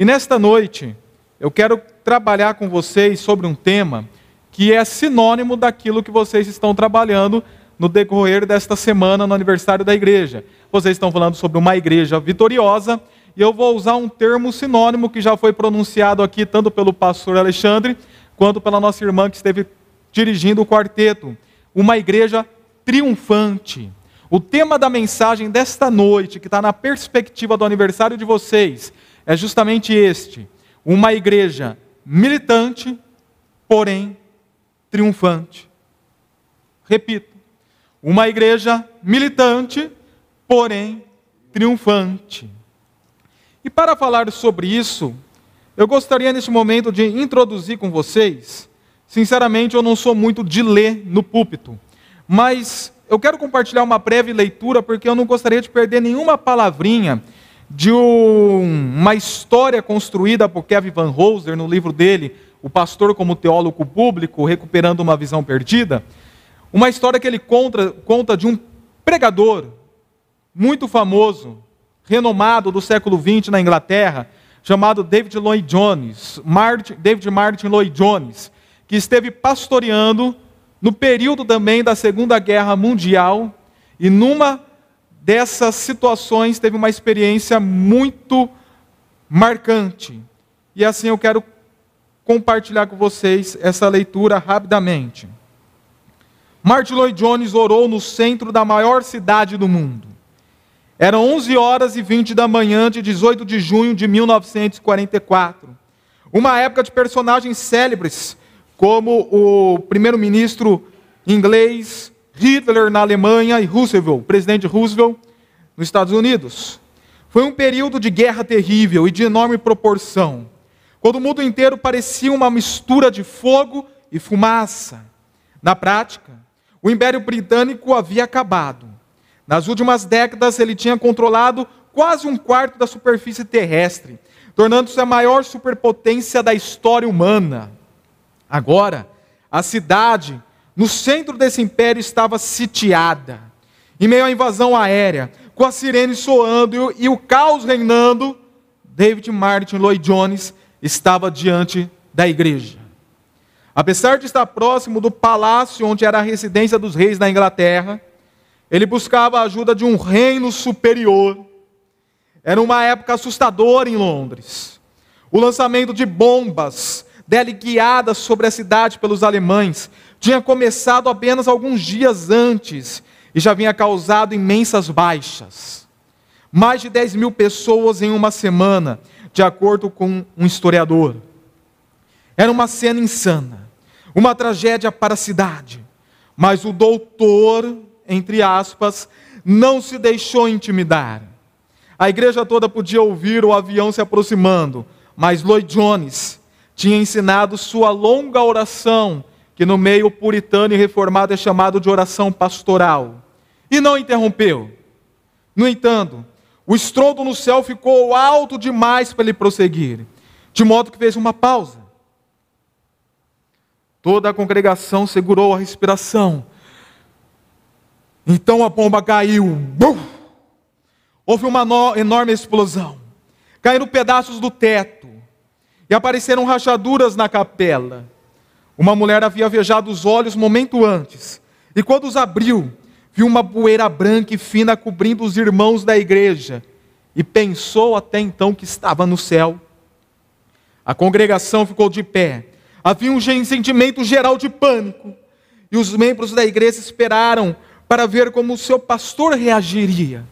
E nesta noite, eu quero trabalhar com vocês sobre um tema que é sinônimo daquilo que vocês estão trabalhando no decorrer desta semana no aniversário da igreja. Vocês estão falando sobre uma igreja vitoriosa, e eu vou usar um termo sinônimo que já foi pronunciado aqui tanto pelo pastor Alexandre quanto pela nossa irmã que esteve dirigindo o quarteto. Uma igreja triunfante. O tema da mensagem desta noite, que está na perspectiva do aniversário de vocês, é justamente este: uma igreja militante, porém triunfante. Repito, uma igreja militante, porém triunfante. E para falar sobre isso, eu gostaria neste momento de introduzir com vocês. Sinceramente, eu não sou muito de ler no púlpito, mas eu quero compartilhar uma breve leitura porque eu não gostaria de perder nenhuma palavrinha de um, uma história construída por Kevin Van Hooser no livro dele, O Pastor como Teólogo Público, Recuperando uma Visão Perdida. Uma história que ele conta, conta de um pregador muito famoso, renomado do século XX na Inglaterra, chamado David Lloyd Jones, Martin, David Martin Lloyd Jones, que esteve pastoreando no período também da Segunda Guerra Mundial e numa dessas situações teve uma experiência muito marcante. E assim eu quero compartilhar com vocês essa leitura rapidamente. Martin Lloyd Jones orou no centro da maior cidade do mundo. Eram 11 horas e 20 da manhã de 18 de junho de 1944. Uma época de personagens célebres, como o primeiro-ministro inglês Hitler na Alemanha e Roosevelt, presidente Roosevelt nos Estados Unidos. Foi um período de guerra terrível e de enorme proporção, quando o mundo inteiro parecia uma mistura de fogo e fumaça. Na prática, o Império Britânico havia acabado. Nas últimas décadas, ele tinha controlado quase um quarto da superfície terrestre, tornando-se a maior superpotência da história humana. Agora, a cidade, no centro desse império, estava sitiada. Em meio à invasão aérea, com a sirene soando e o caos reinando, David Martin Lloyd Jones estava diante da igreja. Apesar de estar próximo do palácio onde era a residência dos reis da Inglaterra, ele buscava a ajuda de um reino superior. Era uma época assustadora em Londres. O lançamento de bombas dele guiadas sobre a cidade pelos alemães tinha começado apenas alguns dias antes e já vinha causado imensas baixas. Mais de 10 mil pessoas em uma semana, de acordo com um historiador. Era uma cena insana, uma tragédia para a cidade. Mas o doutor, entre aspas, não se deixou intimidar. A igreja toda podia ouvir o avião se aproximando, mas Lloyd Jones tinha ensinado sua longa oração, que no meio puritano e reformado é chamado de oração pastoral, e não interrompeu. No entanto, o estrondo no céu ficou alto demais para ele prosseguir, de modo que fez uma pausa. Toda a congregação segurou a respiração. Então a bomba caiu. Bum! Houve uma enorme explosão. Caíram pedaços do teto. E apareceram rachaduras na capela. Uma mulher havia viajado os olhos momento antes. E quando os abriu, viu uma poeira branca e fina cobrindo os irmãos da igreja. E pensou até então que estava no céu. A congregação ficou de pé Havia um sentimento geral de pânico. E os membros da igreja esperaram para ver como o seu pastor reagiria.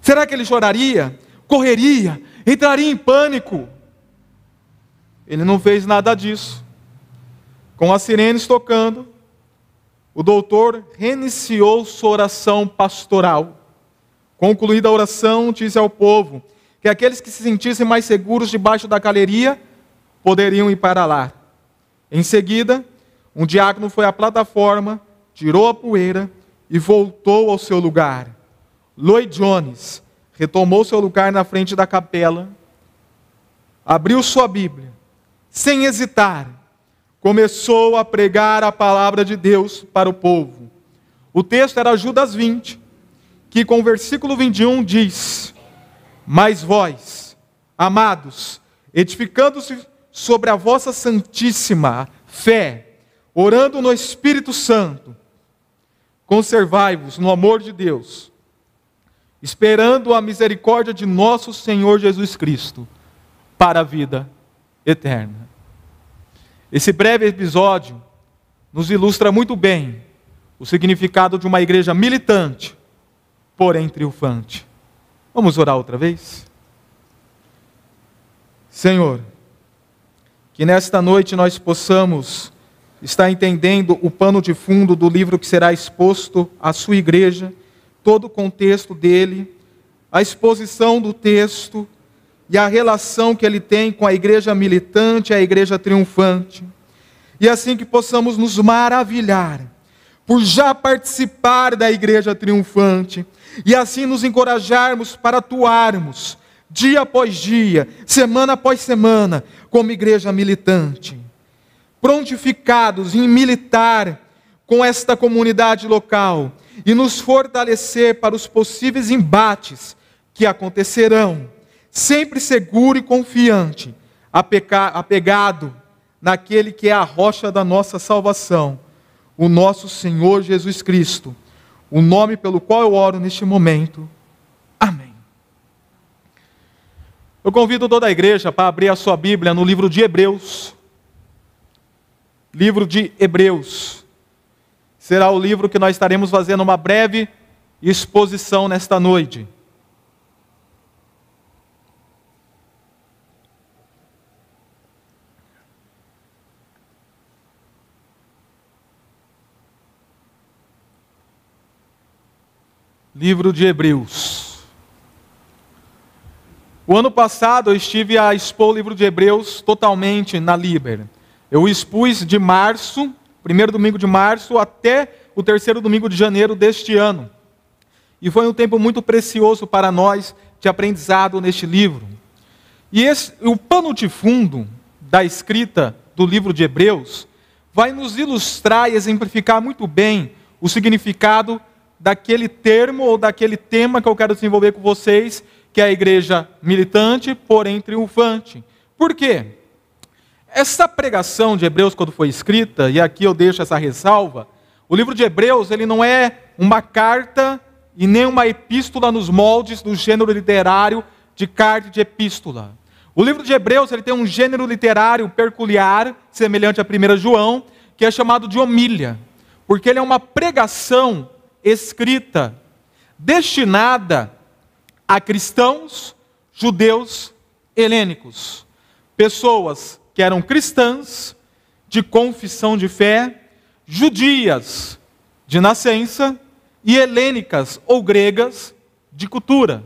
Será que ele choraria? Correria? Entraria em pânico? Ele não fez nada disso. Com as sirenes tocando, o doutor reiniciou sua oração pastoral. Concluída a oração, disse ao povo que aqueles que se sentissem mais seguros debaixo da galeria poderiam ir para lá. Em seguida, um diácono foi à plataforma, tirou a poeira e voltou ao seu lugar. Lloyd Jones retomou seu lugar na frente da capela, abriu sua Bíblia, sem hesitar, começou a pregar a palavra de Deus para o povo. O texto era Judas 20, que com o versículo 21 diz: Mas vós, amados, edificando-se sobre a vossa santíssima fé, orando no Espírito Santo, conservai-vos no amor de Deus, esperando a misericórdia de nosso Senhor Jesus Cristo para a vida eterna. Esse breve episódio nos ilustra muito bem o significado de uma igreja militante, porém triunfante. Vamos orar outra vez? Senhor, que nesta noite nós possamos estar entendendo o pano de fundo do livro que será exposto à sua igreja, todo o contexto dele, a exposição do texto e a relação que ele tem com a igreja militante, a igreja triunfante. E assim que possamos nos maravilhar por já participar da igreja triunfante e assim nos encorajarmos para atuarmos dia após dia, semana após semana, como igreja militante, prontificados em militar com esta comunidade local e nos fortalecer para os possíveis embates que acontecerão, sempre seguro e confiante, apegado naquele que é a rocha da nossa salvação, o nosso Senhor Jesus Cristo, o nome pelo qual eu oro neste momento. Amém. Eu convido toda a igreja para abrir a sua Bíblia no livro de Hebreus. Livro de Hebreus. Será o livro que nós estaremos fazendo uma breve exposição nesta noite. Livro de Hebreus. O ano passado eu estive a expor o livro de Hebreus totalmente na Liber. Eu expus de março, primeiro domingo de março, até o terceiro domingo de janeiro deste ano. E foi um tempo muito precioso para nós de aprendizado neste livro. E esse, o pano de fundo da escrita do livro de Hebreus vai nos ilustrar e exemplificar muito bem o significado daquele termo ou daquele tema que eu quero desenvolver com vocês, que é a igreja militante, porém triunfante. Por quê? Essa pregação de Hebreus, quando foi escrita, e aqui eu deixo essa ressalva, o livro de Hebreus ele não é uma carta e nem uma epístola nos moldes do gênero literário de carta de epístola. O livro de Hebreus ele tem um gênero literário peculiar, semelhante a 1 João, que é chamado de homília, porque ele é uma pregação escrita, destinada a cristãos, judeus, helênicos, pessoas que eram cristãs, de confissão de fé, judias de nascença e helênicas ou gregas de cultura.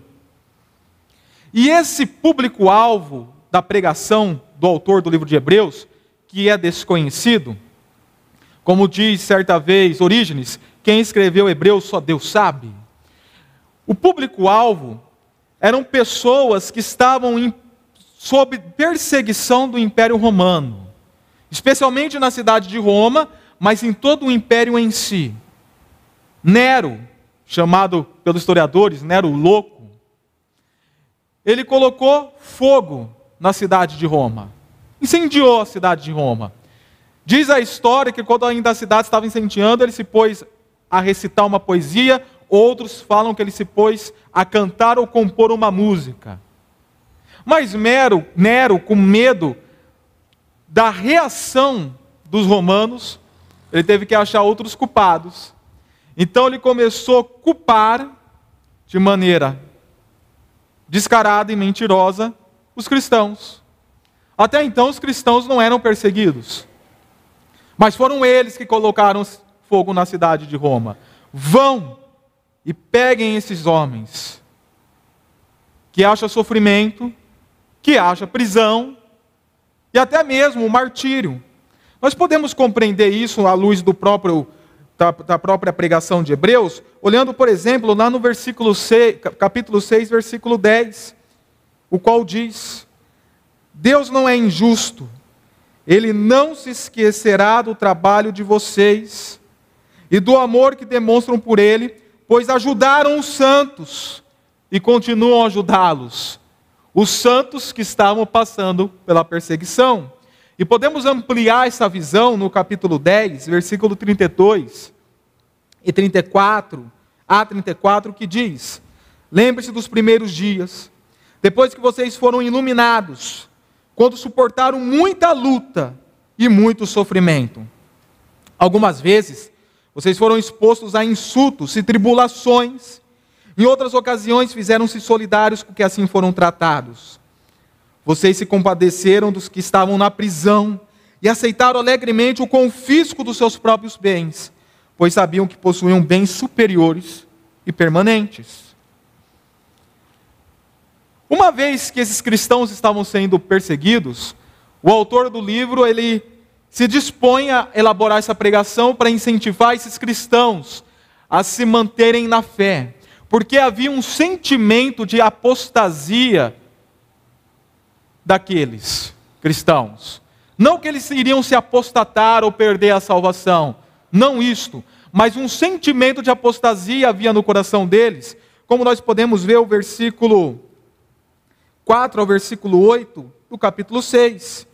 E esse público-alvo da pregação do autor do livro de Hebreus, que é desconhecido, como diz certa vez Orígenes, quem escreveu Hebreus só Deus sabe. O público-alvo eram pessoas que estavam em, sob perseguição do Império Romano, especialmente na cidade de Roma, mas em todo o império em si. Nero, chamado pelos historiadores Nero Louco, ele colocou fogo na cidade de Roma, incendiou a cidade de Roma. Diz a história que quando ainda a cidade estava incendiando, ele se pôs a recitar uma poesia Outros falam que ele se pôs a cantar ou compor uma música. Mas Nero, Nero, com medo da reação dos romanos, ele teve que achar outros culpados. Então ele começou a culpar de maneira descarada e mentirosa os cristãos. Até então os cristãos não eram perseguidos. Mas foram eles que colocaram fogo na cidade de Roma. Vão e peguem esses homens que acham sofrimento, que acham prisão e até mesmo o martírio. Nós podemos compreender isso à luz do próprio da, da, própria pregação de Hebreus, olhando, por exemplo, lá no versículo 6, capítulo 6, versículo 10, o qual diz: Deus não é injusto, ele não se esquecerá do trabalho de vocês e do amor que demonstram por ele pois ajudaram os santos e continuam a ajudá-los. os santos que estavam passando pela perseguição. E podemos ampliar essa visão no capítulo 10, versículo 32 e 34 a 34, que diz: Lembre-se dos primeiros dias, depois que vocês foram iluminados, quando suportaram muita luta e muito sofrimento. Algumas vezes, vocês foram expostos a insultos e tribulações. Em outras ocasiões, fizeram-se solidários com que assim foram tratados. Vocês se compadeceram dos que estavam na prisão e aceitaram alegremente o confisco dos seus próprios bens, pois sabiam que possuíam bens superiores e permanentes. Uma vez que esses cristãos estavam sendo perseguidos, o autor do livro ele se dispõe a elaborar essa pregação para incentivar esses cristãos a se manterem na fé, porque havia um sentimento de apostasia daqueles cristãos. Não que eles iriam se apostatar ou perder a salvação, não isto, mas um sentimento de apostasia havia no coração deles, como nós podemos ver o versículo 4 ao versículo 8 do capítulo 6,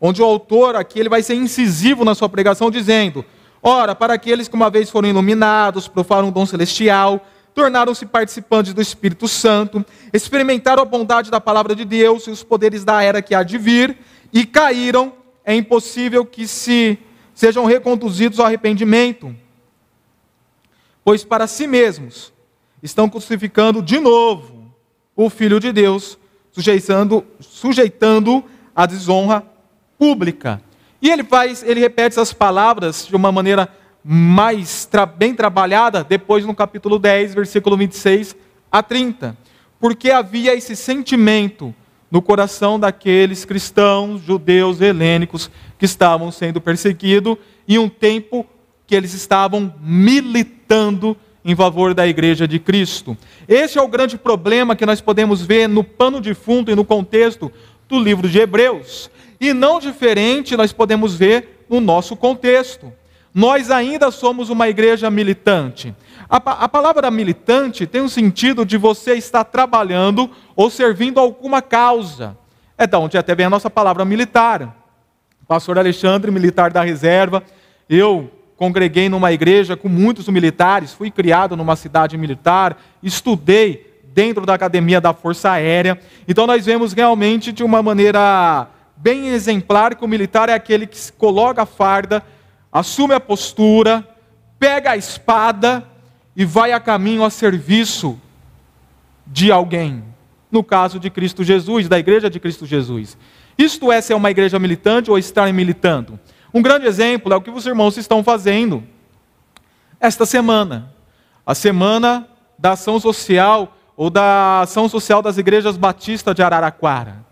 onde o autor aqui ele vai ser incisivo na sua pregação dizendo: Ora, para aqueles que uma vez foram iluminados, profaram o dom celestial, tornaram-se participantes do Espírito Santo, experimentaram a bondade da palavra de Deus e os poderes da era que há de vir, e caíram, é impossível que se sejam reconduzidos ao arrependimento. Pois para si mesmos estão crucificando de novo o Filho de Deus, sujeitando, sujeitando a desonra pública. E ele faz, ele repete essas palavras de uma maneira mais tra bem trabalhada depois no capítulo 10, versículo 26 a 30. Porque havia esse sentimento no coração daqueles cristãos, judeus, helênicos que estavam sendo perseguidos em um tempo que eles estavam militando em favor da igreja de Cristo. Esse é o grande problema que nós podemos ver no pano de fundo e no contexto do livro de Hebreus. E não diferente nós podemos ver no nosso contexto nós ainda somos uma igreja militante. A, a, palavra militante tem um sentido de você estar trabalhando ou servindo alguma causa. É da onde até vem a nossa palavra militar. pastor Alexandre, militar da reserva, eu congreguei numa igreja com muitos militares, fui criado numa cidade militar, estudei dentro da academia da Força Aérea. Então nós vemos realmente de uma maneira bem exemplar que o militar é aquele que coloca a farda assume a postura, pega a espada e vai a caminho a serviço de alguém. No caso de Cristo Jesus, da igreja de Cristo Jesus. Isto é ser uma igreja militante ou estar militando? Um grande exemplo é o que os irmãos estão fazendo esta semana. A semana da ação social ou da ação social das igrejas batistas de Araraquara.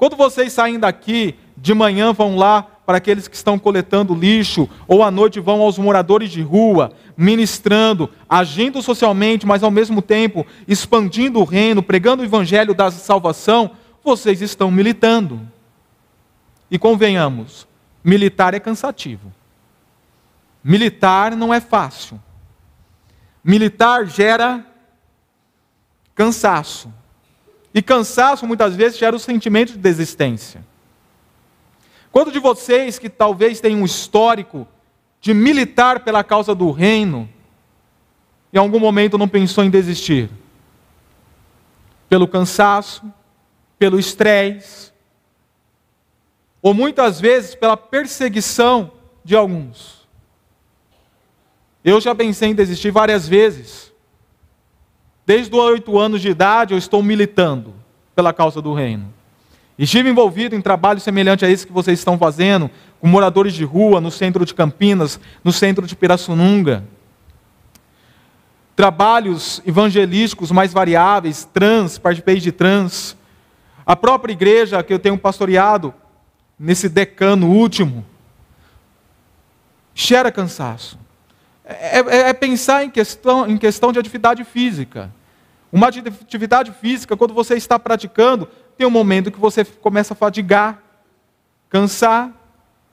Quando vocês saem daqui de manhã, vão lá para aqueles que estão coletando lixo, ou à noite vão aos moradores de rua, ministrando, agindo socialmente, mas ao mesmo tempo expandindo o reino, pregando o evangelho da salvação, vocês estão militando. E convenhamos, militar é cansativo. Militar não é fácil. Militar gera cansaço. E cansaço muitas vezes gera o sentimento de desistência. Quanto de vocês que talvez tenham um histórico de militar pela causa do reino, em algum momento não pensou em desistir? Pelo cansaço, pelo estresse, ou muitas vezes pela perseguição de alguns. Eu já pensei em desistir várias vezes. Desde os oito anos de idade eu estou militando pela causa do reino. Estive envolvido em trabalho semelhante a esse que vocês estão fazendo, com moradores de rua no centro de Campinas, no centro de Pirassununga. Trabalhos evangelísticos mais variáveis, trans, participei de trans. A própria igreja que eu tenho pastoreado, nesse decano último, gera cansaço. É, é, é, pensar em questão, em questão de atividade física. Uma atividade física, quando você está praticando, tem um momento que você começa a fadigar, cansar,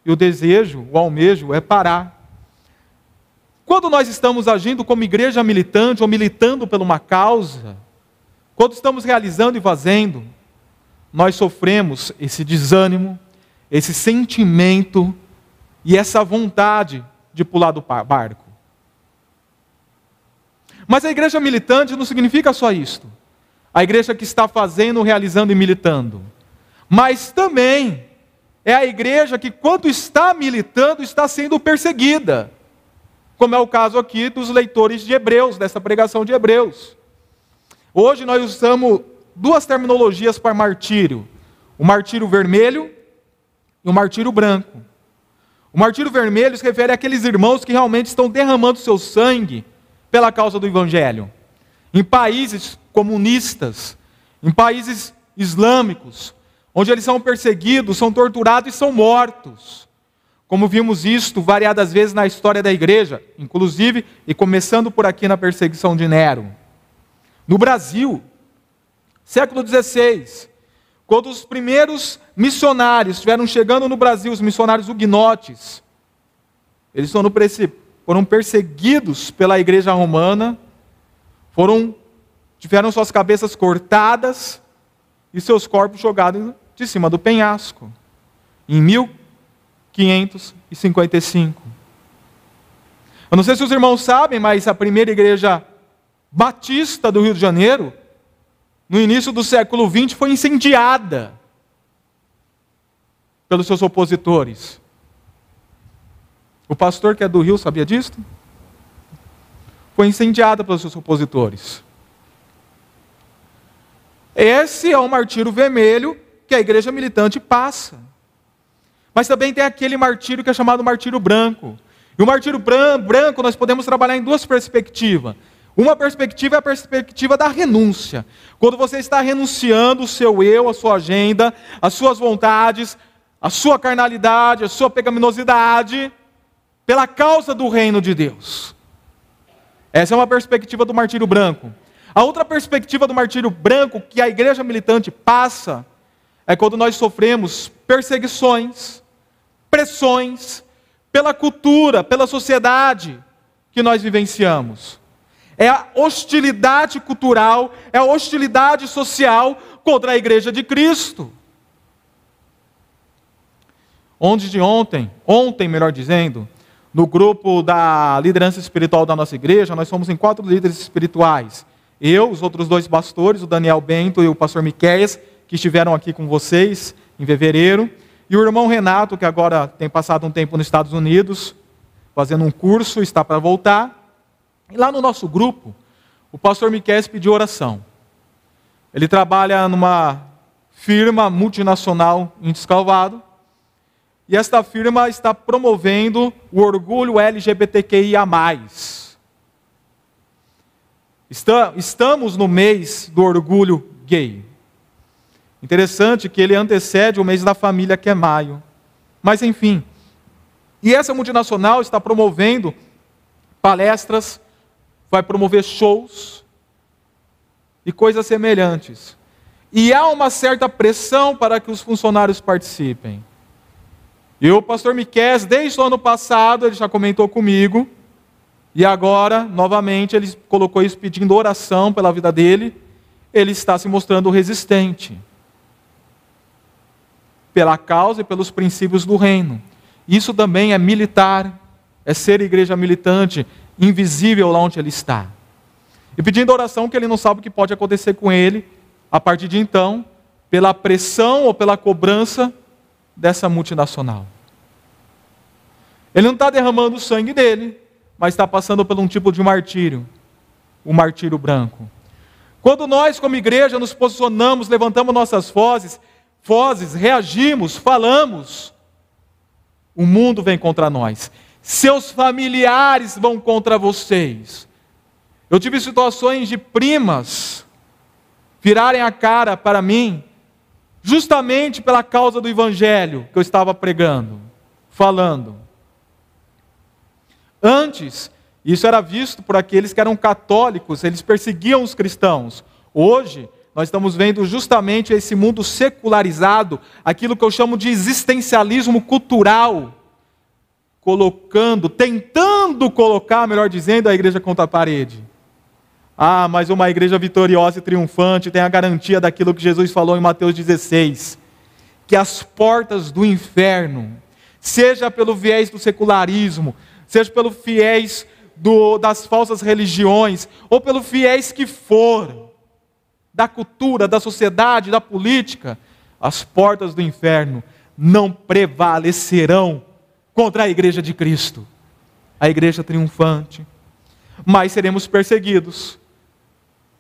e o desejo, o almejo é parar. Quando nós estamos agindo como igreja militante ou militando por uma causa, quando estamos realizando e fazendo, nós sofremos esse desânimo, esse sentimento e essa vontade de pular do barco. Mas a igreja militante não significa só isto. A igreja que está fazendo, realizando e militando. Mas também é a igreja que, quando está militando, está sendo perseguida. Como é o caso aqui dos leitores de Hebreus, dessa pregação de Hebreus. Hoje nós usamos duas terminologias para martírio: o martírio vermelho e o martírio branco. O martírio vermelho se refere àqueles irmãos que realmente estão derramando seu sangue pela causa do Evangelho. Em países comunistas, em países islâmicos, onde eles são perseguidos, são torturados e são mortos. Como vimos isto variadas vezes na história da igreja, inclusive e começando por aqui na perseguição de Nero. No Brasil, século XVI, quando os primeiros missionários estiveram chegando no Brasil, os missionários huguenotes, eles foram perseguidos pela igreja romana, foram, tiveram suas cabeças cortadas e seus corpos jogados de cima do penhasco, em 1555. Eu não sei se os irmãos sabem, mas a primeira igreja batista do Rio de Janeiro no início do século XX, foi incendiada pelos seus opositores. O pastor que é do Rio sabia disso? Foi incendiada pelos seus opositores. Esse é o martírio vermelho que a igreja militante passa. Mas também tem aquele martírio que é chamado martírio branco. E o martírio branco nós podemos trabalhar em duas perspectivas. Uma perspectiva é a perspectiva da renúncia. Quando você está renunciando o seu eu, a sua agenda, as suas vontades, a sua carnalidade, a sua pecaminosidade, pela causa do reino de Deus. Essa é uma perspectiva do martírio branco. A outra perspectiva do martírio branco que a igreja militante passa é quando nós sofremos perseguições, pressões pela cultura, pela sociedade que nós vivenciamos é a hostilidade cultural, é a hostilidade social contra a igreja de Cristo. Onde de ontem, ontem melhor dizendo, no grupo da liderança espiritual da nossa igreja, nós somos em quatro líderes espirituais. Eu, os outros dois pastores, o Daniel Bento e o pastor Miqueias, que estiveram aqui com vocês em fevereiro, e o irmão Renato, que agora tem passado um tempo nos Estados Unidos, fazendo um curso, está para voltar. E lá no nosso grupo, o pastor Miquel pediu oração. Ele trabalha numa firma multinacional em Descalvado, e esta firma está promovendo o orgulho LGBTQIA. Estamos no mês do orgulho gay. Interessante que ele antecede o mês da família, que é maio. Mas, enfim. E essa multinacional está promovendo palestras vai promover shows e coisas semelhantes. E há uma certa pressão para que os funcionários participem. E o pastor Miquel, desde o ano passado, ele já comentou comigo, e agora, novamente, ele colocou isso pedindo oração pela vida dele, ele está se mostrando resistente pela causa e pelos princípios do reino. Isso também é militar, é ser igreja militante, invisível lá onde ele está. E pedindo oração que ele não sabe o que pode acontecer com ele a partir de então, pela pressão ou pela cobrança dessa multinacional. Ele não está derramando o sangue dele, mas está passando por um tipo de martírio, o martírio branco. Quando nós, como igreja, nos posicionamos, levantamos nossas vozes, vozes, reagimos, falamos, o mundo vem contra nós seus familiares vão contra vocês. Eu tive situações de primas virarem a cara para mim, justamente pela causa do evangelho que eu estava pregando, falando. Antes, isso era visto por aqueles que eram católicos, eles perseguiam os cristãos. Hoje, nós estamos vendo justamente esse mundo secularizado, aquilo que eu chamo de existencialismo cultural colocando, tentando colocar, melhor dizendo, a igreja contra a parede. Ah, mas uma igreja vitoriosa e triunfante tem a garantia daquilo que Jesus falou em Mateus 16: que as portas do inferno, seja pelo viés do secularismo, seja pelo viés do, das falsas religiões, ou pelo viés que for, da cultura, da sociedade, da política, as portas do inferno não prevalecerão contra a igreja de Cristo, a igreja triunfante. Mas seremos perseguidos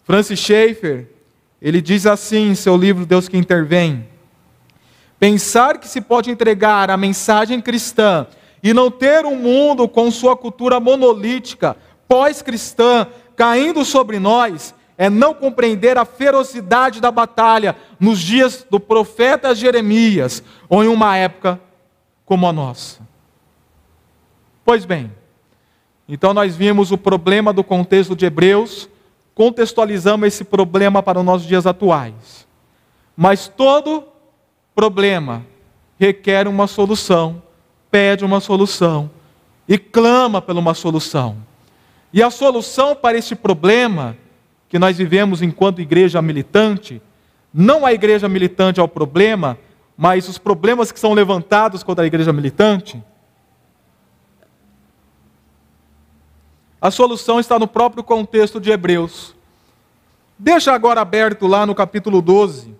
Francis Schaeffer, ele diz assim em seu livro Deus que Intervém: Pensar que se pode entregar a mensagem cristã e não ter um mundo com sua cultura monolítica, pós-cristã, caindo sobre nós, é não compreender a ferocidade da batalha nos dias do profeta Jeremias, ou em uma época como a nossa. Pois bem, então nós vimos o problema do contexto de Hebreus, contextualizamos esse problema para os nossos dias atuais. Mas todo problema requer uma solução, pede uma solução e clama por uma solução. E a solução para esse problema que nós vivemos enquanto igreja militante, não a igreja militante é o problema, mas os problemas que são levantados contra a igreja militante, A solução está no próprio contexto de Hebreus. Deixa agora aberto lá no capítulo 12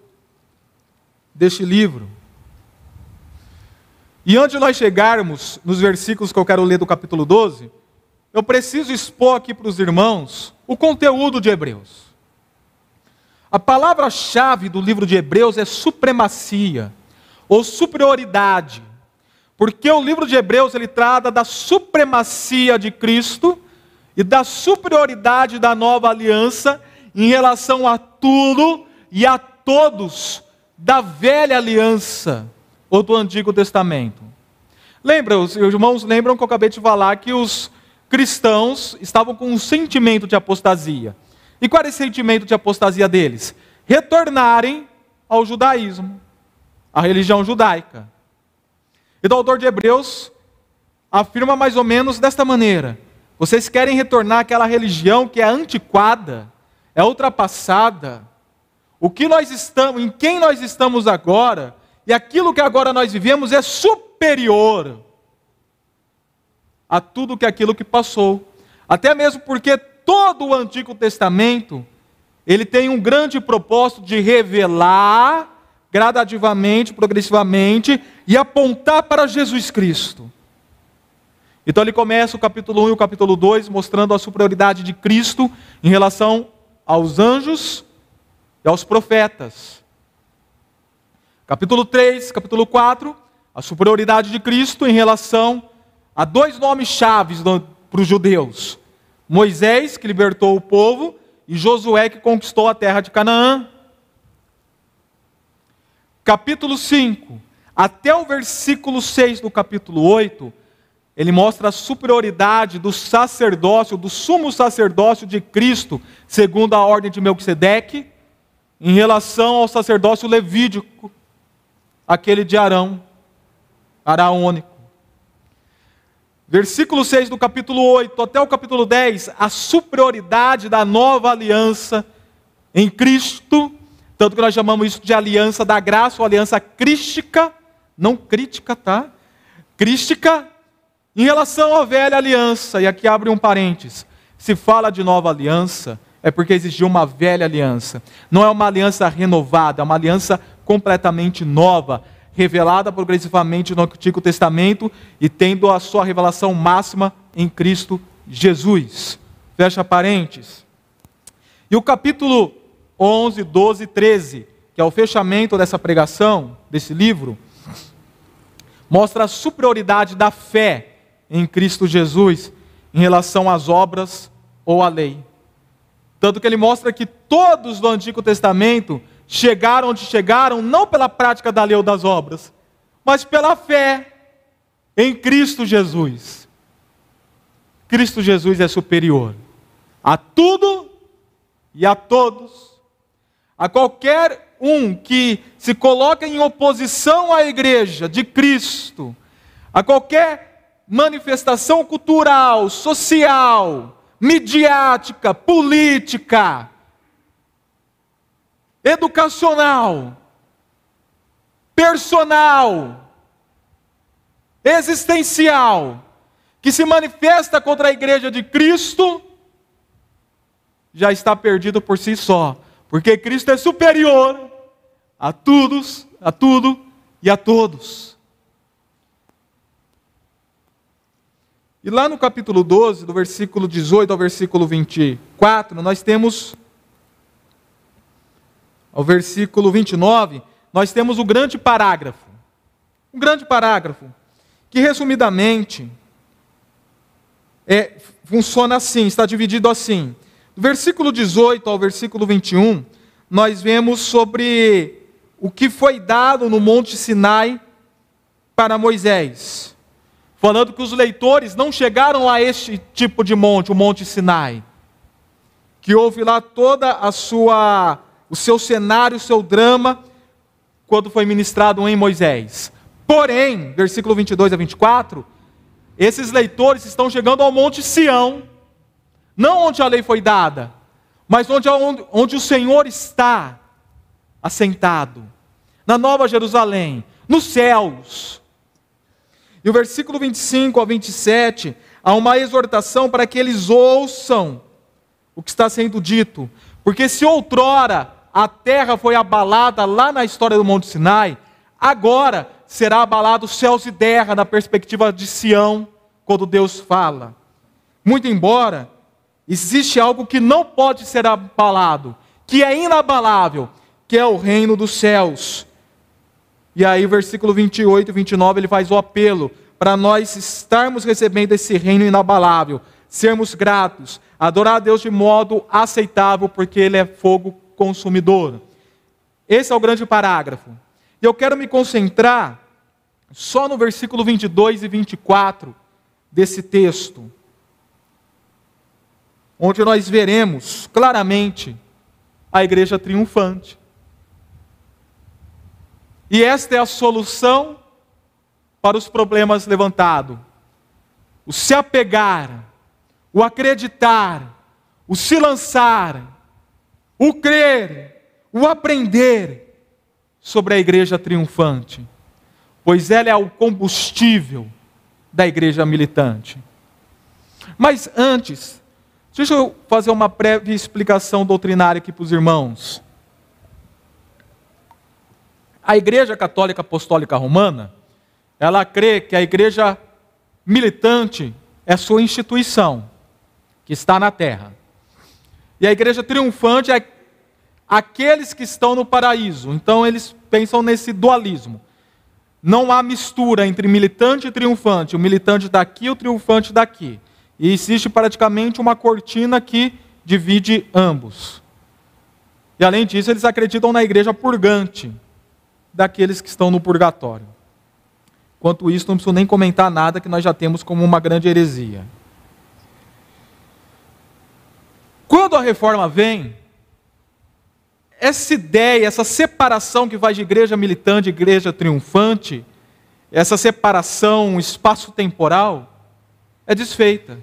deste livro. E antes de nós chegarmos nos versículos que eu quero ler do capítulo 12, eu preciso expor aqui para os irmãos o conteúdo de Hebreus. A palavra-chave do livro de Hebreus é supremacia ou superioridade, porque o livro de Hebreus ele trata da supremacia de Cristo e da superioridade da nova aliança em relação a tudo e a todos da velha aliança ou do Antigo Testamento. Lembra, os irmãos lembram que eu acabei de falar que os cristãos estavam com um sentimento de apostasia. E qual era esse sentimento de apostasia deles? Retornarem ao judaísmo, à religião judaica. E o autor de Hebreus afirma mais ou menos desta maneira: vocês querem retornar àquela religião que é antiquada, é ultrapassada. O que nós estamos, em quem nós estamos agora, e aquilo que agora nós vivemos é superior a tudo que aquilo que passou. Até mesmo porque todo o Antigo Testamento, ele tem um grande propósito de revelar gradativamente, progressivamente e apontar para Jesus Cristo. Então ele começa o capítulo 1 e o capítulo 2 mostrando a superioridade de Cristo em relação aos anjos e aos profetas. Capítulo 3, capítulo 4, a superioridade de Cristo em relação a dois nomes chaves para os judeus: Moisés, que libertou o povo, e Josué, que conquistou a terra de Canaã. Capítulo 5, até o versículo 6 do capítulo 8, ele mostra a superioridade do sacerdócio, do sumo sacerdócio de Cristo, segundo a ordem de Melquisedeque, em relação ao sacerdócio levídico, aquele de Arão, araônico. Versículo 6 do capítulo 8 até o capítulo 10, a superioridade da nova aliança em Cristo, tanto que nós chamamos isso de aliança da graça ou aliança crística, não crítica, tá? Crística em relação à velha aliança, e aqui abre um parênteses, se fala de nova aliança, é porque existia uma velha aliança. Não é uma aliança renovada, é uma aliança completamente nova, revelada progressivamente no Antigo Testamento e tendo a sua revelação máxima em Cristo Jesus. Fecha parênteses. E o capítulo 11, 12 e 13, que é o fechamento dessa pregação, desse livro, mostra a superioridade da fé em Cristo Jesus em relação às obras ou à lei. Tanto que ele mostra que todos do Antigo Testamento chegaram onde chegaram não pela prática da lei ou das obras, mas pela fé em Cristo Jesus. Cristo Jesus é superior a tudo e a todos, a qualquer um que se coloca em oposição à igreja de Cristo, a qualquer manifestação cultural, social, midiática, política, educacional, personal, existencial, que se manifesta contra a igreja de Cristo, já está perdido por si só, porque Cristo é superior a todos, a tudo e a todos. E lá no capítulo 12, do versículo 18 ao versículo 24, nós temos ao versículo 29, nós temos o grande parágrafo. Um grande parágrafo que resumidamente é, funciona assim, está dividido assim. Do versículo 18 ao versículo 21, nós vemos sobre o que foi dado no Monte Sinai para Moisés. Falando que os leitores não chegaram a este tipo de monte, o Monte Sinai. Que houve lá toda a sua o seu cenário, o seu drama quando foi ministrado em Moisés. Porém, versículo 22 a 24, esses leitores estão chegando ao Monte Sião, não onde a lei foi dada, mas onde, onde, onde o Senhor está assentado, na Nova Jerusalém, nos céus. E o versículo 25 ao 27, há uma exortação para que eles ouçam o que está sendo dito, porque se outrora a terra foi abalada lá na história do Monte Sinai, agora será abalado céus e terra na perspectiva de Sião, quando Deus fala. Muito embora existe algo que não pode ser abalado, que é inabalável, que é o reino dos céus. E aí, versículo 28 e 29, ele faz o apelo para nós estarmos recebendo esse reino inabalável, sermos gratos, adorar a Deus de modo aceitável, porque Ele é fogo consumidor. Esse é o grande parágrafo. E eu quero me concentrar só no versículo 22 e 24 desse texto, onde nós veremos claramente a igreja triunfante. E esta é a solução para os problemas levantados: o se apegar, o acreditar, o se lançar o crer, o aprender sobre a igreja triunfante, pois ela é o combustível da igreja militante. Mas antes, deixa eu fazer uma breve explicação doutrinária aqui para os irmãos. A Igreja Católica Apostólica Romana, ela crê que a igreja militante é sua instituição, que está na terra. E a igreja triunfante é aqueles que estão no paraíso. Então eles pensam nesse dualismo. Não há mistura entre militante e triunfante. O militante daqui e o triunfante daqui. E existe praticamente uma cortina que divide ambos. E além disso, eles acreditam na igreja purgante daqueles que estão no purgatório. Quanto isso, não preciso nem comentar nada que nós já temos como uma grande heresia. Quando a reforma vem, essa ideia, essa separação que vai de igreja militante igreja triunfante, essa separação espaço-temporal, é desfeita.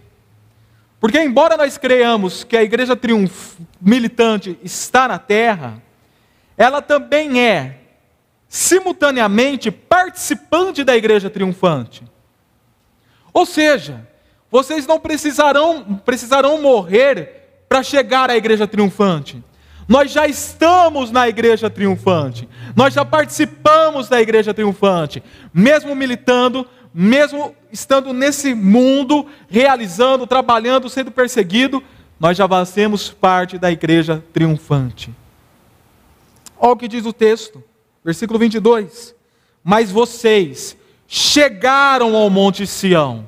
Porque, embora nós creiamos que a igreja militante está na terra, ela também é, simultaneamente, participante da igreja triunfante. Ou seja, vocês não precisarão, precisarão morrer para chegar à igreja triunfante. Nós já estamos na igreja triunfante. Nós já participamos da igreja triunfante. Mesmo militando, mesmo estando nesse mundo, realizando, trabalhando, sendo perseguido, nós já fazemos parte da igreja triunfante. Olha o que diz o texto, versículo 22. Mas vocês chegaram ao Monte Sião.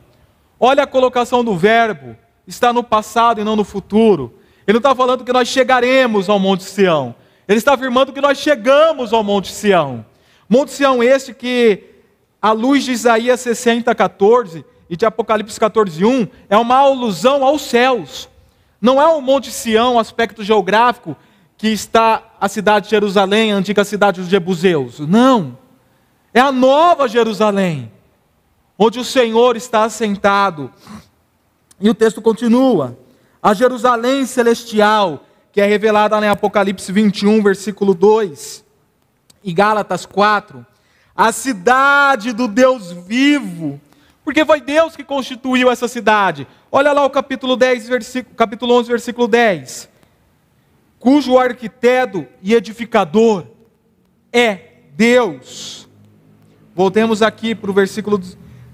Olha a colocação do verbo está no passado e não no futuro. Ele não está falando que nós chegaremos ao Monte Sião. Ele está afirmando que nós chegamos ao Monte Sião. Monte Sião este que, à luz de Isaías 60, 14 e de Apocalipse 14, 1, é uma alusão aos céus. Não é o Monte Sião, aspecto geográfico, que está a cidade de Jerusalém, a antiga cidade dos Jebuseus. Não. É a nova Jerusalém, onde o Senhor está assentado. E o texto continua: a Jerusalém celestial, que é revelada em Apocalipse 21, versículo 2, e Gálatas 4, a cidade do Deus vivo, porque foi Deus que constituiu essa cidade. Olha lá o capítulo 10, versículo, capítulo 11, versículo 10. Cujo arquiteto e edificador é Deus. Voltemos aqui para o versículo,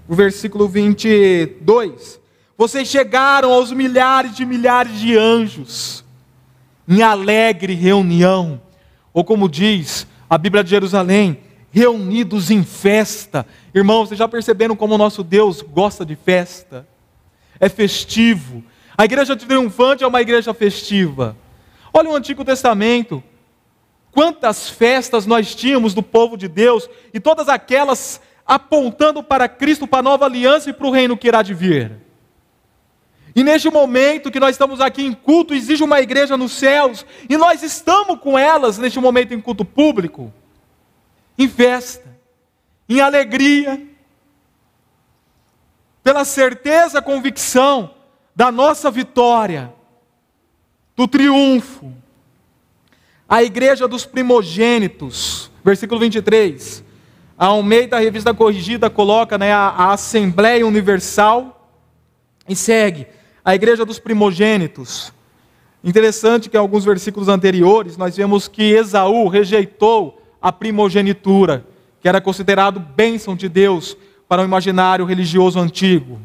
o versículo 22. Vocês chegaram aos milhares de milhares de anjos em alegre reunião, ou como diz a Bíblia de Jerusalém, reunidos em festa. Irmãos, vocês já perceberam como o nosso Deus gosta de festa? É festivo. A igreja triunfante é uma igreja festiva. Olha o Antigo Testamento. Quantas festas nós tínhamos do povo de Deus, e todas aquelas apontando para Cristo, para a nova aliança e para o reino que irá de vir. E neste momento que nós estamos aqui em culto, existe uma igreja nos céus, e nós estamos com elas neste momento em culto público, em festa, em alegria, pela certeza, convicção da nossa vitória, do triunfo. A igreja dos primogênitos, versículo 23. A Almeida, a revista corrigida, coloca né, a, a Assembleia Universal e segue a igreja dos primogênitos. Interessante que em alguns versículos anteriores nós vemos que Esaú rejeitou a primogenitura, que era considerado bênção de Deus para o imaginário religioso antigo.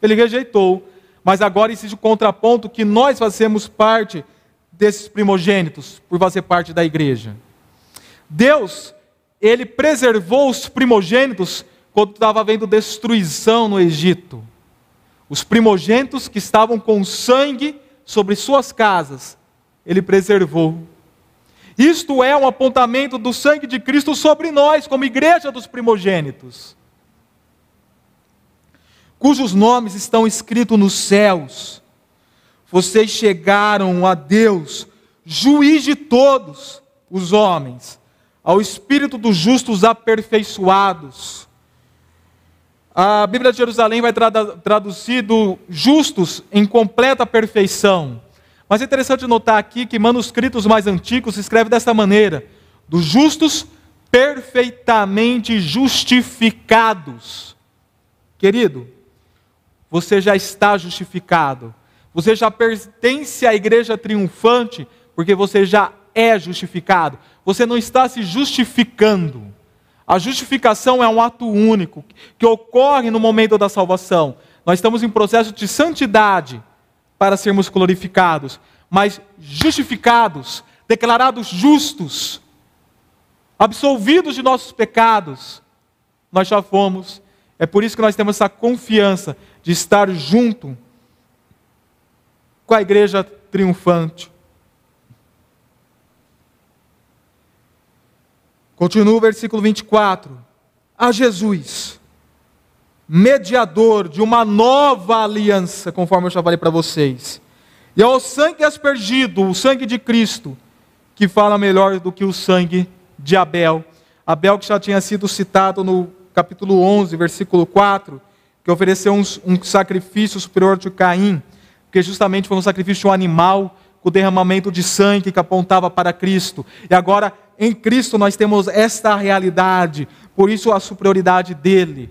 Ele rejeitou, mas agora existe o contraponto que nós fazemos parte desses primogênitos por fazer parte da igreja. Deus, ele preservou os primogênitos quando estava havendo destruição no Egito. Os primogênitos que estavam com sangue sobre suas casas, ele preservou. Isto é um apontamento do sangue de Cristo sobre nós, como igreja dos primogênitos, cujos nomes estão escritos nos céus. Vocês chegaram a Deus, juiz de todos os homens, ao Espírito dos justos aperfeiçoados a Bíblia de Jerusalém vai traduzir do justos em completa perfeição. Mas é interessante notar aqui que manuscritos mais antigos se escreve desta maneira: dos justos perfeitamente justificados. Querido, você já está justificado. Você já pertence à igreja triunfante, porque você já é justificado. Você não está se justificando. A justificação é um ato único que ocorre no momento da salvação. Nós estamos em processo de santidade para sermos glorificados, mas justificados, declarados justos, absolvidos de nossos pecados, nós já fomos. É por isso que nós temos essa confiança de estar junto com a igreja triunfante. Continua o versículo 24. A Jesus, mediador de uma nova aliança, conforme eu já falei para vocês. E ao sangue aspergido, o sangue de Cristo, que fala melhor do que o sangue de Abel. Abel que já tinha sido citado no capítulo 11, versículo 4, que ofereceu um, um sacrifício superior de Caim, porque justamente foi um sacrifício de um animal com o derramamento de sangue que apontava para Cristo. E agora em Cristo nós temos esta realidade, por isso a superioridade dele,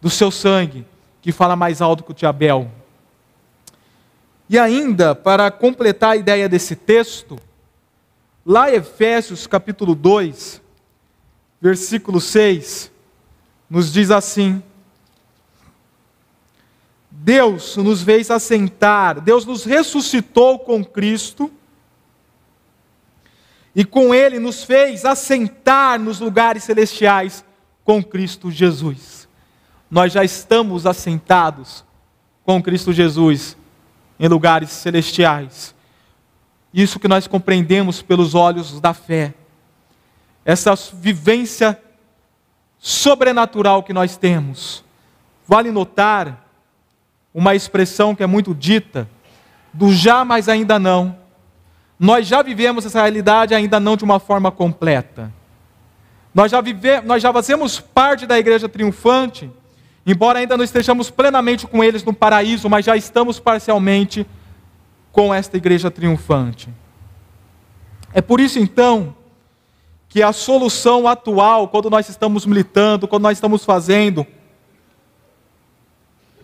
do seu sangue, que fala mais alto que o de Abel. E ainda, para completar a ideia desse texto, lá em Efésios capítulo 2, versículo 6, nos diz assim: Deus nos fez assentar, Deus nos ressuscitou com Cristo e com ele nos fez assentar nos lugares celestiais com Cristo Jesus. Nós já estamos assentados com Cristo Jesus em lugares celestiais. Isso que nós compreendemos pelos olhos da fé. Essa vivência sobrenatural que nós temos. Vale notar uma expressão que é muito dita, do já, mas ainda não nós já vivemos essa realidade, ainda não de uma forma completa. Nós já, vivemos, nós já fazemos parte da igreja triunfante, embora ainda não estejamos plenamente com eles no paraíso, mas já estamos parcialmente com esta igreja triunfante. É por isso então que a solução atual, quando nós estamos militando, quando nós estamos fazendo,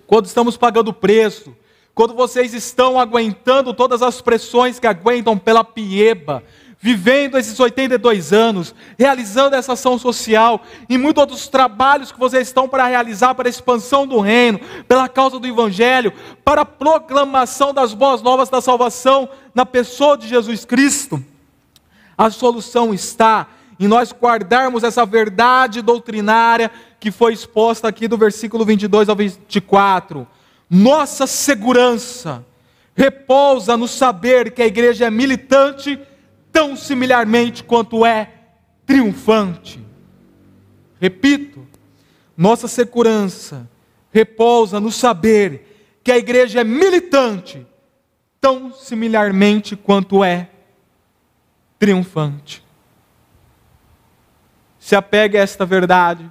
quando estamos pagando preço, quando vocês estão aguentando todas as pressões que aguentam pela pieba, vivendo esses 82 anos, realizando essa ação social e muitos outros trabalhos que vocês estão para realizar para a expansão do reino, pela causa do evangelho, para a proclamação das boas novas da salvação na pessoa de Jesus Cristo. A solução está em nós guardarmos essa verdade doutrinária que foi exposta aqui do versículo 22 ao 24. Nossa segurança repousa no saber que a igreja é militante tão similarmente quanto é triunfante. Repito, nossa segurança repousa no saber que a igreja é militante tão similarmente quanto é triunfante. Se apegue a esta verdade,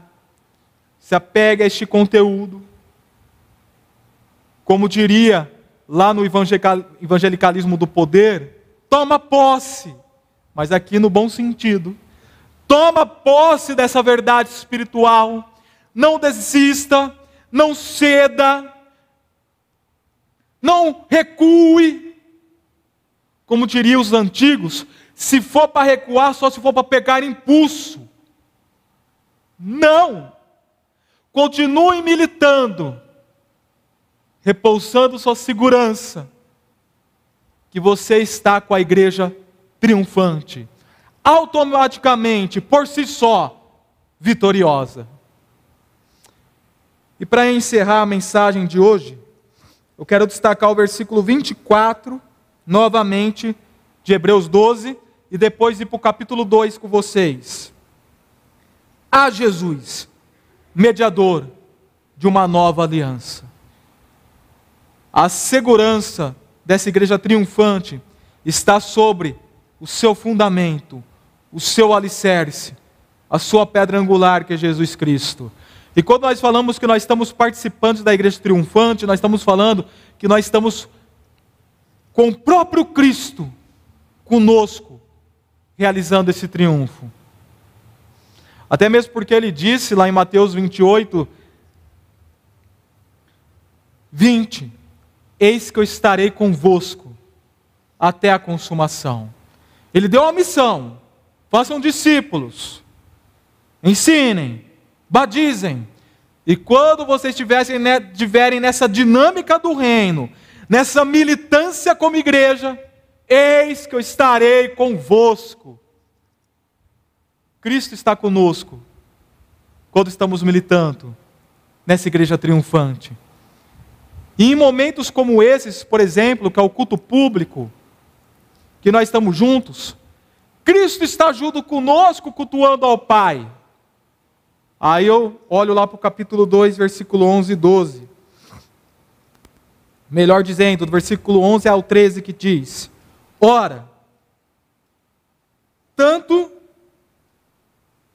se apegue a este conteúdo. Como diria lá no evangelicalismo do poder, toma posse mas aqui no bom sentido. Toma posse dessa verdade espiritual, não desista, não ceda, não recue. Como diriam os antigos, se for para recuar, só se for para pegar impulso. Não! Continue militando, repousando sua segurança, que você está com a igreja triunfante, automaticamente, por si só, vitoriosa. E para encerrar a mensagem de hoje, eu quero destacar o versículo 24, novamente, de Hebreus 12, e depois ir para o capítulo 2 com vocês. A Jesus, mediador de uma nova aliança. A segurança dessa igreja triunfante está sobre o seu fundamento, o seu alicerce, a sua pedra angular, que é Jesus Cristo. E quando nós falamos que nós estamos participantes da igreja triunfante, nós estamos falando que nós estamos com o próprio Cristo conosco, realizando esse triunfo. Até mesmo porque ele disse lá em Mateus 28, 20: Eis que eu estarei convosco até a consumação. Ele deu uma missão: façam discípulos, ensinem, batizem. E quando vocês estiverem nessa dinâmica do reino, nessa militância como igreja, eis que eu estarei convosco. Cristo está conosco quando estamos militando nessa igreja triunfante. E em momentos como esses, por exemplo, que é o culto público, que nós estamos juntos, Cristo está junto conosco, cultuando ao Pai. Aí eu olho lá para o capítulo 2, versículo 11 e 12. Melhor dizendo, do versículo 11 ao 13, que diz: Ora, tanto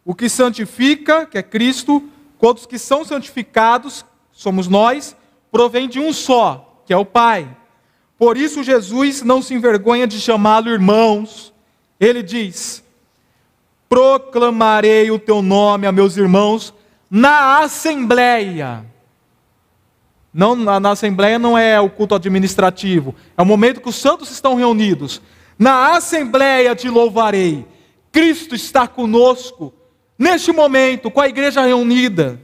o que santifica, que é Cristo, quanto os que são santificados, somos nós, provém de um só, que é o Pai por isso, Jesus não se envergonha de chamá-lo irmãos. Ele diz: Proclamarei o teu nome a meus irmãos na assembleia. Não, na, na assembleia não é o culto administrativo, é o momento que os santos estão reunidos. Na assembleia te louvarei. Cristo está conosco neste momento, com a igreja reunida.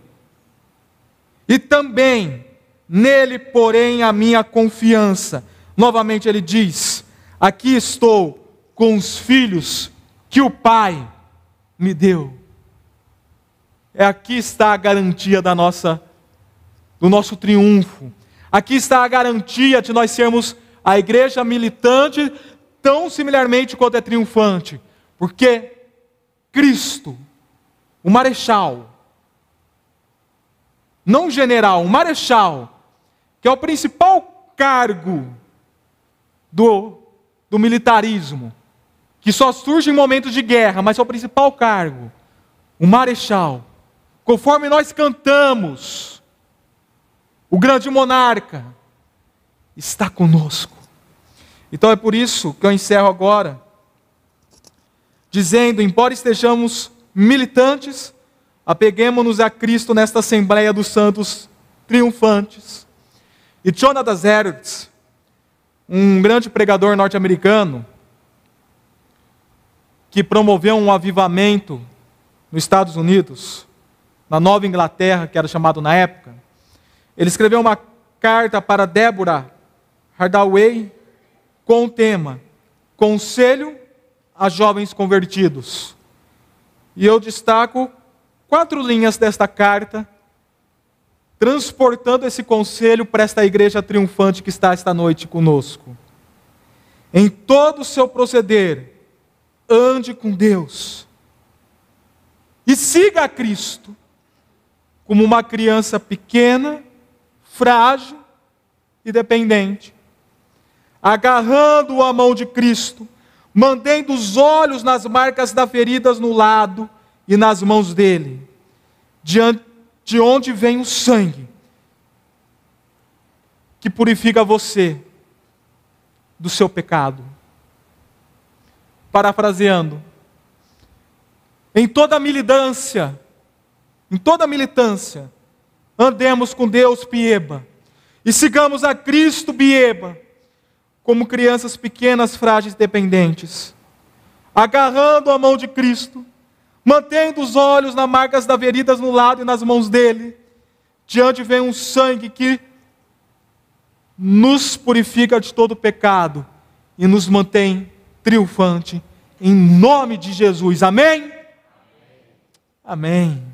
E também nele, porém, a minha confiança Novamente ele diz: Aqui estou com os filhos que o Pai me deu. É aqui está a garantia da nossa do nosso triunfo. Aqui está a garantia de nós sermos a igreja militante tão similarmente quanto é triunfante, porque Cristo, o marechal, não general, o marechal, que é o principal cargo do, do militarismo, que só surge em momentos de guerra, mas é o principal cargo, o marechal. Conforme nós cantamos, o grande monarca está conosco. Então é por isso que eu encerro agora, dizendo: embora estejamos militantes, apeguemos-nos a Cristo nesta Assembleia dos Santos triunfantes. E Jonathan Edwards, um grande pregador norte-americano, que promoveu um avivamento nos Estados Unidos, na Nova Inglaterra, que era chamado na época, ele escreveu uma carta para Débora Hardaway com o tema Conselho a jovens convertidos. E eu destaco quatro linhas desta carta, transportando esse conselho para esta igreja triunfante que está esta noite conosco. Em todo o seu proceder, ande com Deus e siga a Cristo como uma criança pequena, frágil e dependente, agarrando a mão de Cristo, mantendo os olhos nas marcas das feridas no lado e nas mãos dele, de onde vem o sangue que purifica você do seu pecado. Parafraseando, em toda militância, em toda militância, andemos com Deus, Pieba, e sigamos a Cristo, Bieba, como crianças pequenas, frágeis, dependentes, agarrando a mão de Cristo, mantendo os olhos nas marcas das feridas no lado e nas mãos dele, diante vem um sangue que nos purifica de todo pecado e nos mantém triunfante, em nome de Jesus. Amém? Amém.